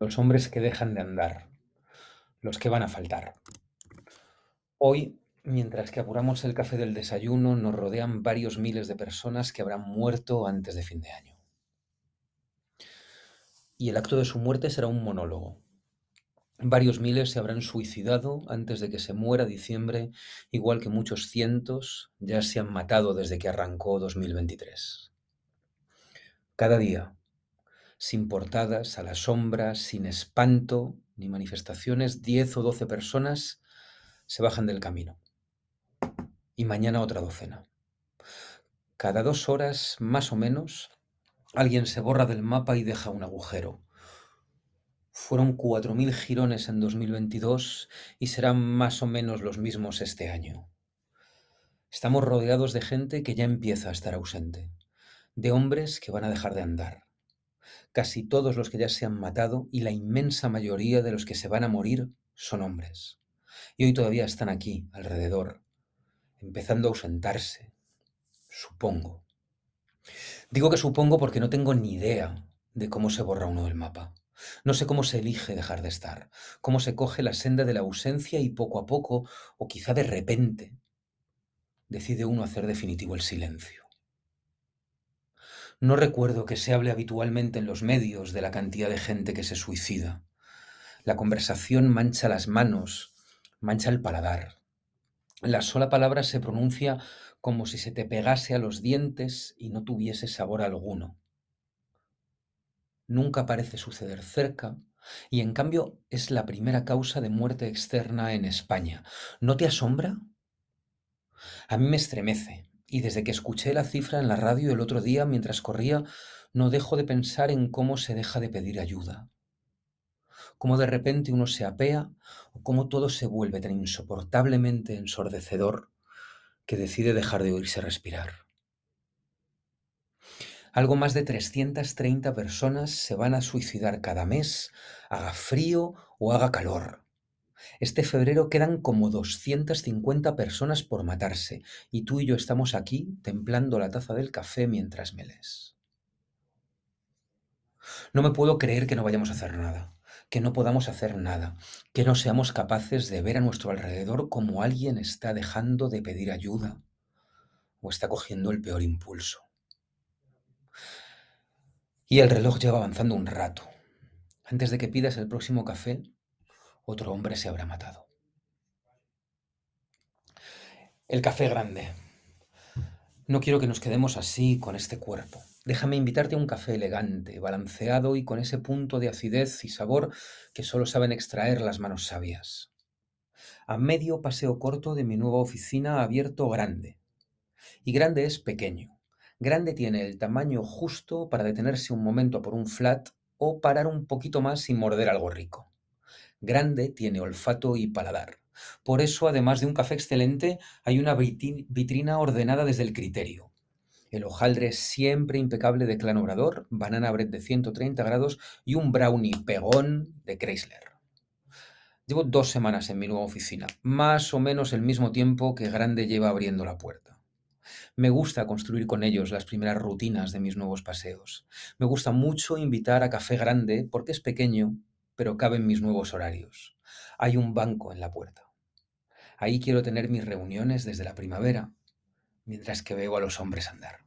los hombres que dejan de andar, los que van a faltar. Hoy, mientras que apuramos el café del desayuno, nos rodean varios miles de personas que habrán muerto antes de fin de año. Y el acto de su muerte será un monólogo. Varios miles se habrán suicidado antes de que se muera diciembre, igual que muchos cientos ya se han matado desde que arrancó 2023. Cada día, sin portadas, a la sombra, sin espanto ni manifestaciones, 10 o 12 personas se bajan del camino. Y mañana otra docena. Cada dos horas, más o menos, alguien se borra del mapa y deja un agujero. Fueron 4.000 girones en 2022 y serán más o menos los mismos este año. Estamos rodeados de gente que ya empieza a estar ausente, de hombres que van a dejar de andar. Casi todos los que ya se han matado y la inmensa mayoría de los que se van a morir son hombres y hoy todavía están aquí, alrededor, empezando a ausentarse, supongo. Digo que supongo porque no tengo ni idea de cómo se borra uno del mapa. No sé cómo se elige dejar de estar, cómo se coge la senda de la ausencia y poco a poco, o quizá de repente, decide uno hacer definitivo el silencio. No recuerdo que se hable habitualmente en los medios de la cantidad de gente que se suicida. La conversación mancha las manos, mancha el paladar. La sola palabra se pronuncia como si se te pegase a los dientes y no tuviese sabor alguno. Nunca parece suceder cerca y en cambio es la primera causa de muerte externa en España. ¿No te asombra? A mí me estremece y desde que escuché la cifra en la radio el otro día mientras corría, no dejo de pensar en cómo se deja de pedir ayuda cómo de repente uno se apea o cómo todo se vuelve tan insoportablemente ensordecedor que decide dejar de oírse respirar. Algo más de 330 personas se van a suicidar cada mes, haga frío o haga calor. Este febrero quedan como 250 personas por matarse y tú y yo estamos aquí templando la taza del café mientras me lees. No me puedo creer que no vayamos a hacer nada que no podamos hacer nada, que no seamos capaces de ver a nuestro alrededor como alguien está dejando de pedir ayuda o está cogiendo el peor impulso. Y el reloj lleva avanzando un rato. Antes de que pidas el próximo café, otro hombre se habrá matado. El café grande. No quiero que nos quedemos así con este cuerpo. Déjame invitarte a un café elegante, balanceado y con ese punto de acidez y sabor que solo saben extraer las manos sabias. A medio paseo corto de mi nueva oficina abierto grande. Y grande es pequeño. Grande tiene el tamaño justo para detenerse un momento por un flat o parar un poquito más sin morder algo rico. Grande tiene olfato y paladar. Por eso, además de un café excelente, hay una vitrina ordenada desde el criterio el hojaldre siempre impecable de Clan Obrador, banana bread de 130 grados y un brownie pegón de Chrysler. Llevo dos semanas en mi nueva oficina, más o menos el mismo tiempo que Grande lleva abriendo la puerta. Me gusta construir con ellos las primeras rutinas de mis nuevos paseos. Me gusta mucho invitar a Café Grande porque es pequeño, pero cabe en mis nuevos horarios. Hay un banco en la puerta. Ahí quiero tener mis reuniones desde la primavera, mientras que veo a los hombres andar.